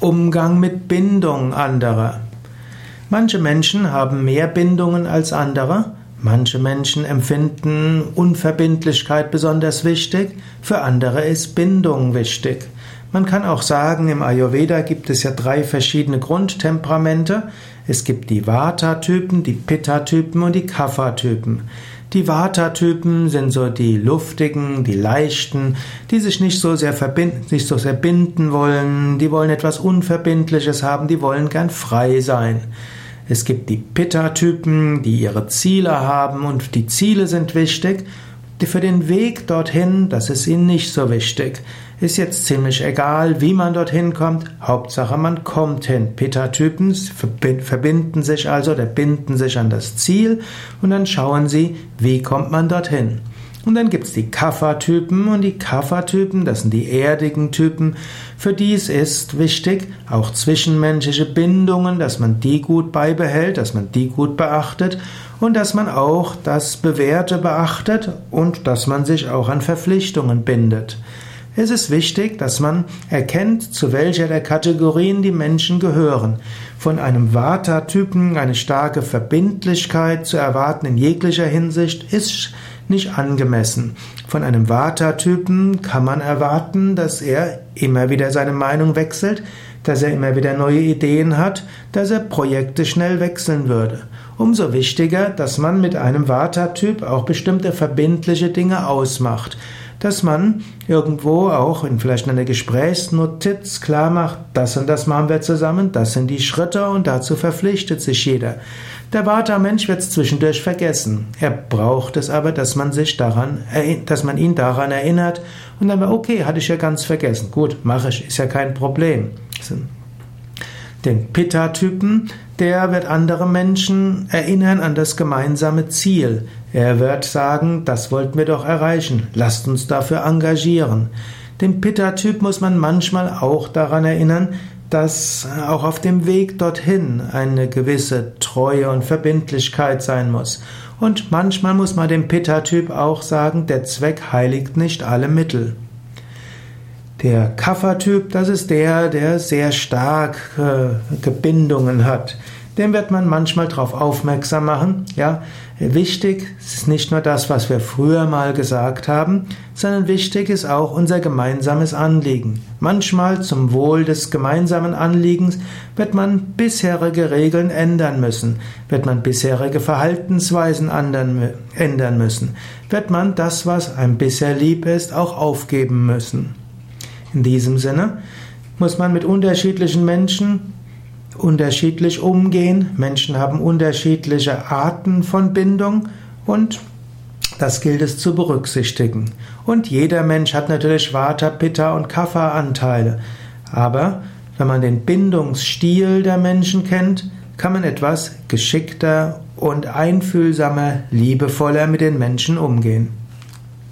Umgang mit Bindung anderer. Manche Menschen haben mehr Bindungen als andere. Manche Menschen empfinden Unverbindlichkeit besonders wichtig. Für andere ist Bindung wichtig. Man kann auch sagen, im Ayurveda gibt es ja drei verschiedene Grundtemperamente. Es gibt die Vata-Typen, die Pitta-Typen und die Kapha-Typen. Die Vata-Typen sind so die luftigen, die leichten, die sich nicht so sehr nicht so sehr binden wollen, die wollen etwas Unverbindliches haben, die wollen gern frei sein. Es gibt die Pitta-Typen, die ihre Ziele haben und die Ziele sind wichtig. Für den Weg dorthin, das ist ihnen nicht so wichtig. Ist jetzt ziemlich egal, wie man dorthin kommt. Hauptsache, man kommt hin. Pitta-Typen verbinden sich also oder binden sich an das Ziel und dann schauen sie, wie kommt man dorthin. Und dann gibt's die Kapha-Typen und die Kapha-Typen, das sind die erdigen Typen. Für dies ist wichtig, auch zwischenmenschliche Bindungen, dass man die gut beibehält, dass man die gut beachtet und dass man auch das Bewährte beachtet und dass man sich auch an Verpflichtungen bindet. Es ist wichtig, dass man erkennt, zu welcher der Kategorien die Menschen gehören. Von einem Vata-Typen eine starke Verbindlichkeit zu erwarten in jeglicher Hinsicht ist nicht angemessen. Von einem Vata-Typen kann man erwarten, dass er immer wieder seine Meinung wechselt, dass er immer wieder neue Ideen hat, dass er Projekte schnell wechseln würde. Umso wichtiger, dass man mit einem Vata-Typ auch bestimmte verbindliche Dinge ausmacht dass man irgendwo auch in vielleicht einer Gesprächsnotiz klar macht, das und das machen wir zusammen, das sind die Schritte und dazu verpflichtet sich jeder. Der Vata-Mensch wird es zwischendurch vergessen. Er braucht es aber, dass man sich daran, dass man ihn daran erinnert und dann, okay, hatte ich ja ganz vergessen. Gut, mache ich, ist ja kein Problem. Den Pitta-Typen, der wird andere Menschen erinnern an das gemeinsame Ziel. Er wird sagen, das wollten wir doch erreichen, lasst uns dafür engagieren. Den Pitta-Typ muss man manchmal auch daran erinnern, dass auch auf dem Weg dorthin eine gewisse Treue und Verbindlichkeit sein muss. Und manchmal muss man dem Pitta-Typ auch sagen, der Zweck heiligt nicht alle Mittel. Der Kaffertyp, das ist der, der sehr stark äh, Gebindungen hat. Dem wird man manchmal darauf aufmerksam machen. Ja, wichtig ist nicht nur das, was wir früher mal gesagt haben, sondern wichtig ist auch unser gemeinsames Anliegen. Manchmal zum Wohl des gemeinsamen Anliegens wird man bisherige Regeln ändern müssen, wird man bisherige Verhaltensweisen ändern müssen, wird man das, was einem bisher lieb ist, auch aufgeben müssen. In diesem Sinne muss man mit unterschiedlichen Menschen unterschiedlich umgehen. Menschen haben unterschiedliche Arten von Bindung und das gilt es zu berücksichtigen. Und jeder Mensch hat natürlich Vata, Pitta und Kapha Anteile. Aber wenn man den Bindungsstil der Menschen kennt, kann man etwas geschickter und einfühlsamer, liebevoller mit den Menschen umgehen.